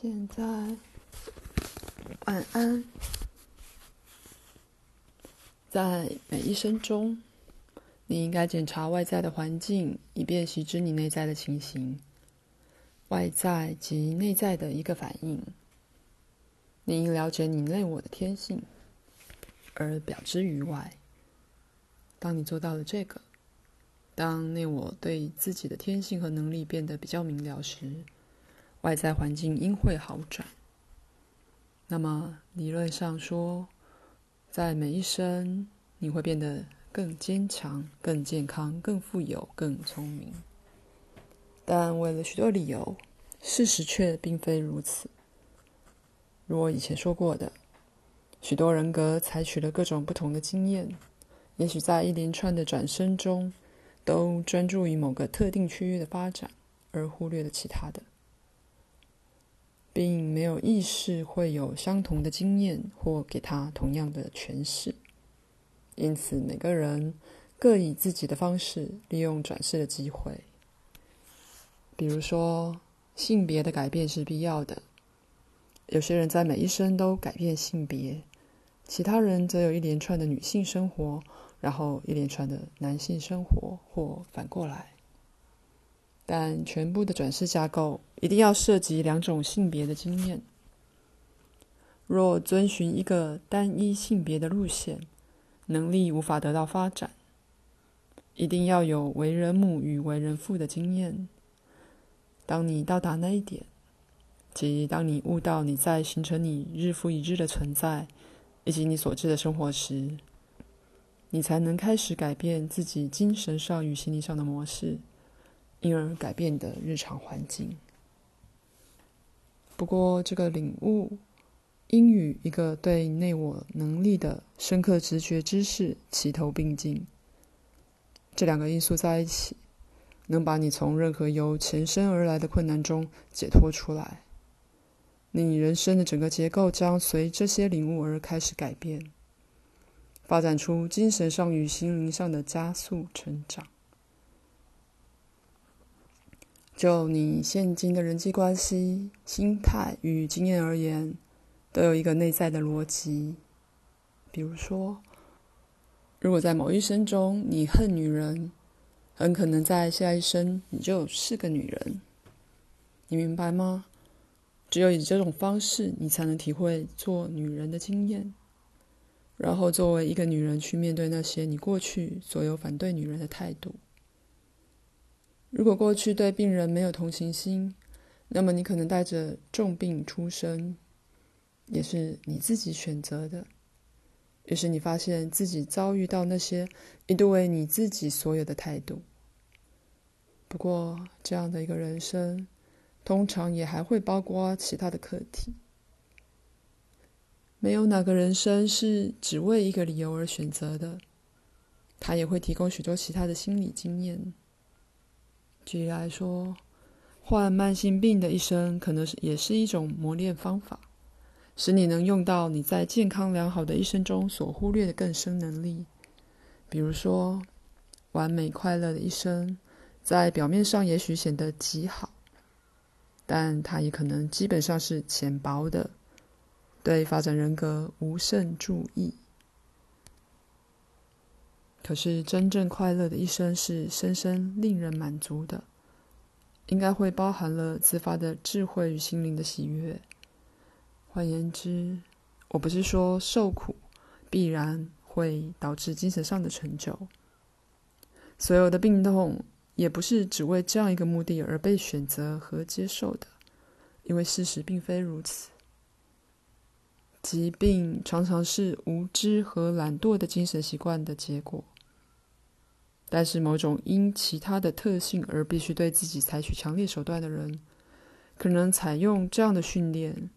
现在，晚安。在每一生中，你应该检查外在的环境，以便习知你内在的情形。外在及内在的一个反应。你应了解你内我的天性，而表之于外。当你做到了这个，当内我对自己的天性和能力变得比较明了时，外在环境应会好转。那么，理论上说，在每一生，你会变得更坚强、更健康、更富有、更聪明。但为了许多理由，事实却并非如此。如我以前说过的，许多人格采取了各种不同的经验，也许在一连串的转生中，都专注于某个特定区域的发展，而忽略了其他的。并没有意识会有相同的经验或给他同样的诠释，因此每个人各以自己的方式利用转世的机会。比如说，性别的改变是必要的，有些人在每一生都改变性别，其他人则有一连串的女性生活，然后一连串的男性生活，或反过来。但全部的转世架构一定要涉及两种性别的经验。若遵循一个单一性别的路线，能力无法得到发展。一定要有为人母与为人父的经验。当你到达那一点，即当你悟到你在形成你日复一日的存在，以及你所知的生活时，你才能开始改变自己精神上与心理上的模式。因而改变的日常环境。不过，这个领悟应与一个对内我能力的深刻直觉知识齐头并进。这两个因素在一起，能把你从任何由前生而来的困难中解脱出来。你人生的整个结构将随这些领悟而开始改变，发展出精神上与心灵上的加速成长。就你现今的人际关系、心态与经验而言，都有一个内在的逻辑。比如说，如果在某一生中你恨女人，很可能在下一生你就是个女人。你明白吗？只有以这种方式，你才能体会做女人的经验，然后作为一个女人去面对那些你过去所有反对女人的态度。如果过去对病人没有同情心，那么你可能带着重病出生，也是你自己选择的。于是你发现自己遭遇到那些一度为你自己所有的态度。不过，这样的一个人生，通常也还会包括其他的课题。没有哪个人生是只为一个理由而选择的，他也会提供许多其他的心理经验。举例来说，患慢性病的一生，可能是也是一种磨练方法，使你能用到你在健康良好的一生中所忽略的更深能力。比如说，完美快乐的一生，在表面上也许显得极好，但它也可能基本上是浅薄的，对发展人格无甚助益。可是，真正快乐的一生是深深令人满足的，应该会包含了自发的智慧与心灵的喜悦。换言之，我不是说受苦必然会导致精神上的成就，所有的病痛也不是只为这样一个目的而被选择和接受的，因为事实并非如此。疾病常常是无知和懒惰的精神习惯的结果。但是，某种因其他的特性而必须对自己采取强烈手段的人，可能采用这样的训练，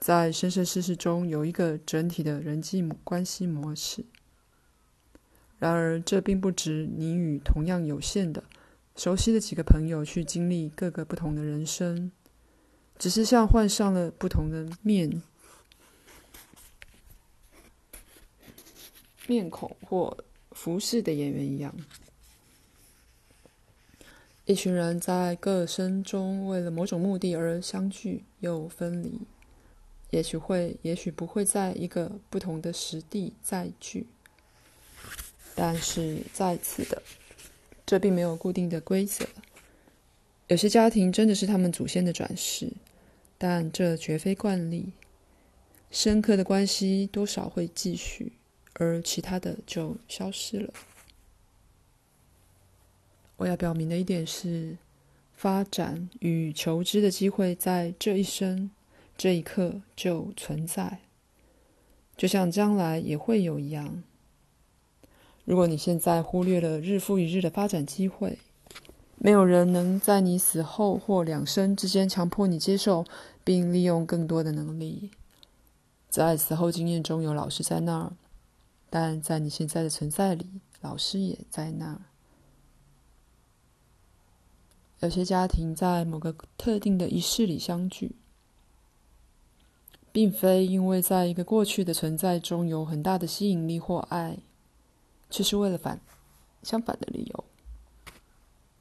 在生生世世中有一个整体的人际关系模式。然而，这并不指你与同样有限的、熟悉的几个朋友去经历各个不同的人生，只是像换上了不同的面面孔或服饰的演员一样。一群人在各生中为了某种目的而相聚又分离，也许会，也许不会在一个不同的时地再聚。但是再次的，这并没有固定的规则。有些家庭真的是他们祖先的转世，但这绝非惯例。深刻的关系多少会继续，而其他的就消失了。我要表明的一点是，发展与求知的机会在这一生、这一刻就存在，就像将来也会有一样。如果你现在忽略了日复一日的发展机会，没有人能在你死后或两生之间强迫你接受并利用更多的能力。在死后经验中有老师在那儿，但在你现在的存在里，老师也在那儿。有些家庭在某个特定的仪式里相聚，并非因为在一个过去的存在中有很大的吸引力或爱，却是为了反相反的理由。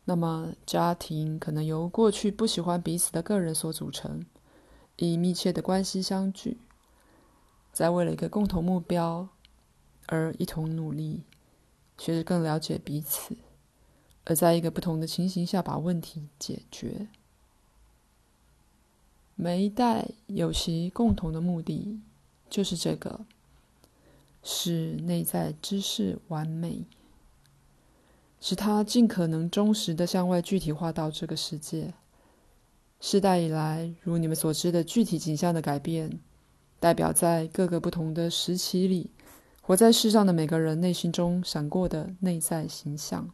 那么，家庭可能由过去不喜欢彼此的个人所组成，以密切的关系相聚，在为了一个共同目标而一同努力，学着更了解彼此。而在一个不同的情形下把问题解决。每一代有其共同的目的，就是这个：使内在知识完美，使它尽可能忠实地向外具体化到这个世界。世代以来，如你们所知的具体景象的改变，代表在各个不同的时期里，活在世上的每个人内心中闪过的内在形象。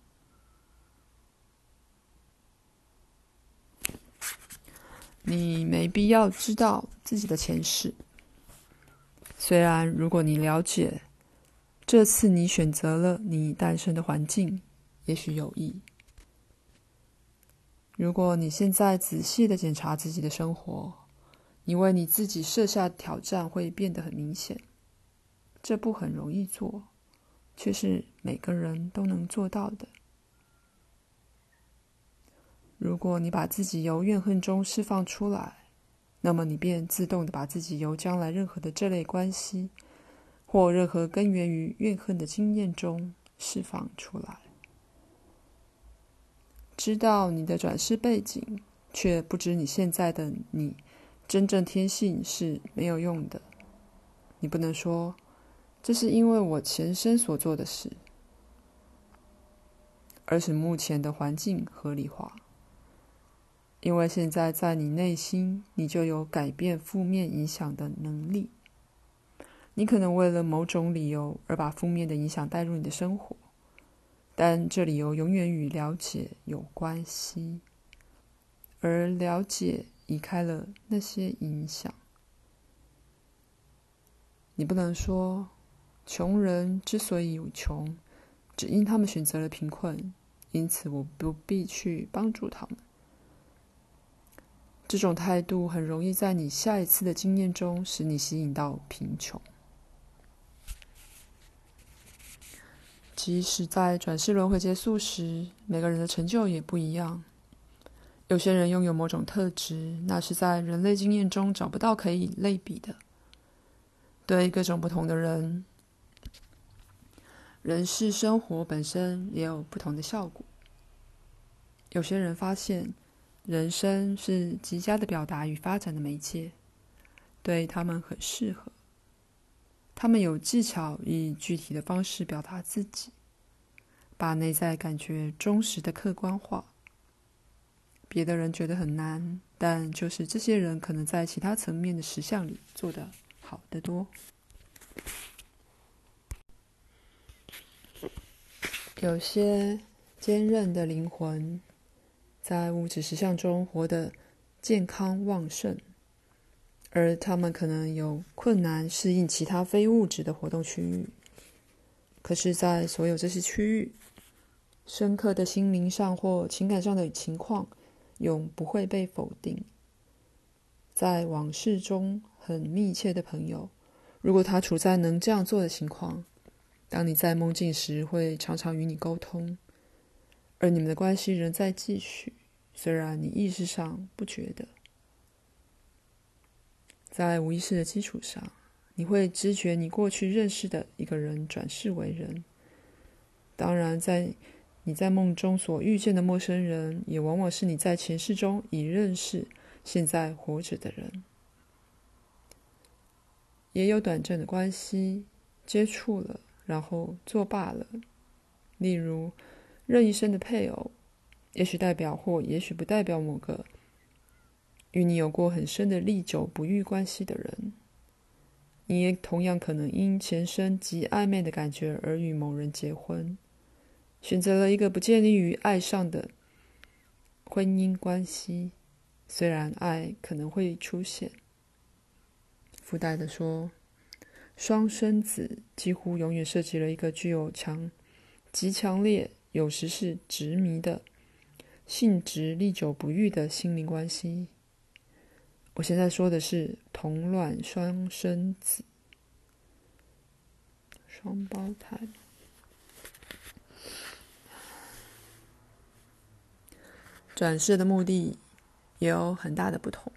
你没必要知道自己的前世。虽然，如果你了解，这次你选择了你诞生的环境，也许有益。如果你现在仔细的检查自己的生活，你为你自己设下的挑战会变得很明显。这不很容易做，却是每个人都能做到的。如果你把自己由怨恨中释放出来，那么你便自动地把自己由将来任何的这类关系，或任何根源于怨恨的经验中释放出来。知道你的转世背景，却不知你现在的你真正天性是没有用的。你不能说，这是因为我前生所做的事，而使目前的环境合理化。因为现在在你内心，你就有改变负面影响的能力。你可能为了某种理由而把负面的影响带入你的生活，但这理由永远与了解有关系，而了解移开了那些影响。你不能说，穷人之所以有穷，只因他们选择了贫困，因此我不必去帮助他们。这种态度很容易在你下一次的经验中使你吸引到贫穷。即使在转世轮回结束时，每个人的成就也不一样。有些人拥有某种特质，那是在人类经验中找不到可以类比的。对各种不同的人，人世生活本身也有不同的效果。有些人发现，人生是极佳的表达与发展的媒介，对他们很适合。他们有技巧以具体的方式表达自己，把内在感觉忠实的客观化。别的人觉得很难，但就是这些人可能在其他层面的实相里做得好得多。有些坚韧的灵魂。在物质实相中活得健康旺盛，而他们可能有困难适应其他非物质的活动区域。可是，在所有这些区域，深刻的心灵上或情感上的情况永不会被否定。在往事中很密切的朋友，如果他处在能这样做的情况，当你在梦境时，会常常与你沟通。而你们的关系仍在继续，虽然你意识上不觉得。在无意识的基础上，你会知觉你过去认识的一个人转世为人。当然，在你在梦中所遇见的陌生人，也往往是你在前世中已认识、现在活着的人。也有短暂的关系，接触了，然后作罢了。例如，任一生的配偶，也许代表或也许不代表某个与你有过很深的历久不愈关系的人。你也同样可能因前生极暧昧的感觉而与某人结婚，选择了一个不建立于爱上的婚姻关系。虽然爱可能会出现。附带的说，双生子几乎永远涉及了一个具有强、极强烈，有时是执迷的性质、历久不愈的心灵关系。我现在说的是同卵双生子、双胞胎。转世的目的也有很大的不同。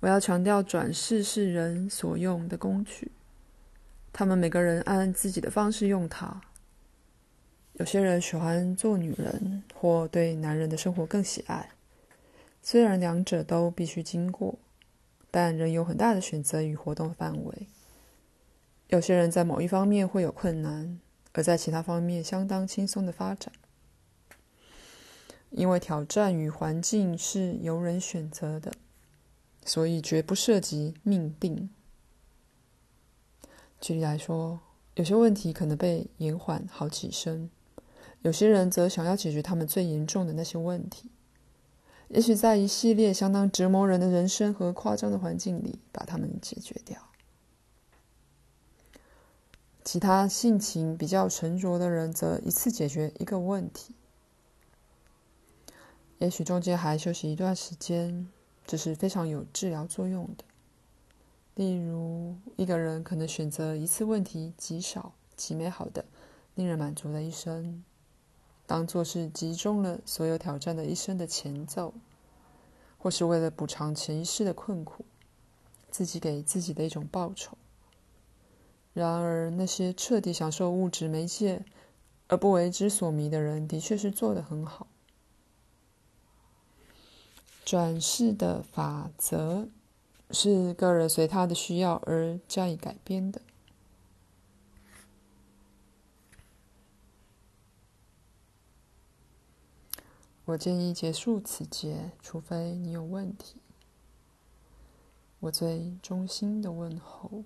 我要强调，转世是人所用的工具，他们每个人按自己的方式用它。有些人喜欢做女人，或对男人的生活更喜爱。虽然两者都必须经过，但仍有很大的选择与活动范围。有些人在某一方面会有困难，而在其他方面相当轻松的发展，因为挑战与环境是由人选择的。所以绝不涉及命定。举例来说，有些问题可能被延缓好几生，有些人则想要解决他们最严重的那些问题。也许在一系列相当折磨人的人生和夸张的环境里，把他们解决掉。其他性情比较沉着的人，则一次解决一个问题。也许中间还休息一段时间。这是非常有治疗作用的。例如，一个人可能选择一次问题极少、极美好的、令人满足的一生，当做是集中了所有挑战的一生的前奏，或是为了补偿前一世的困苦，自己给自己的一种报酬。然而，那些彻底享受物质媒介而不为之所迷的人，的确是做得很好。转世的法则是个人随他的需要而加以改编的。我建议结束此节，除非你有问题。我最衷心的问候。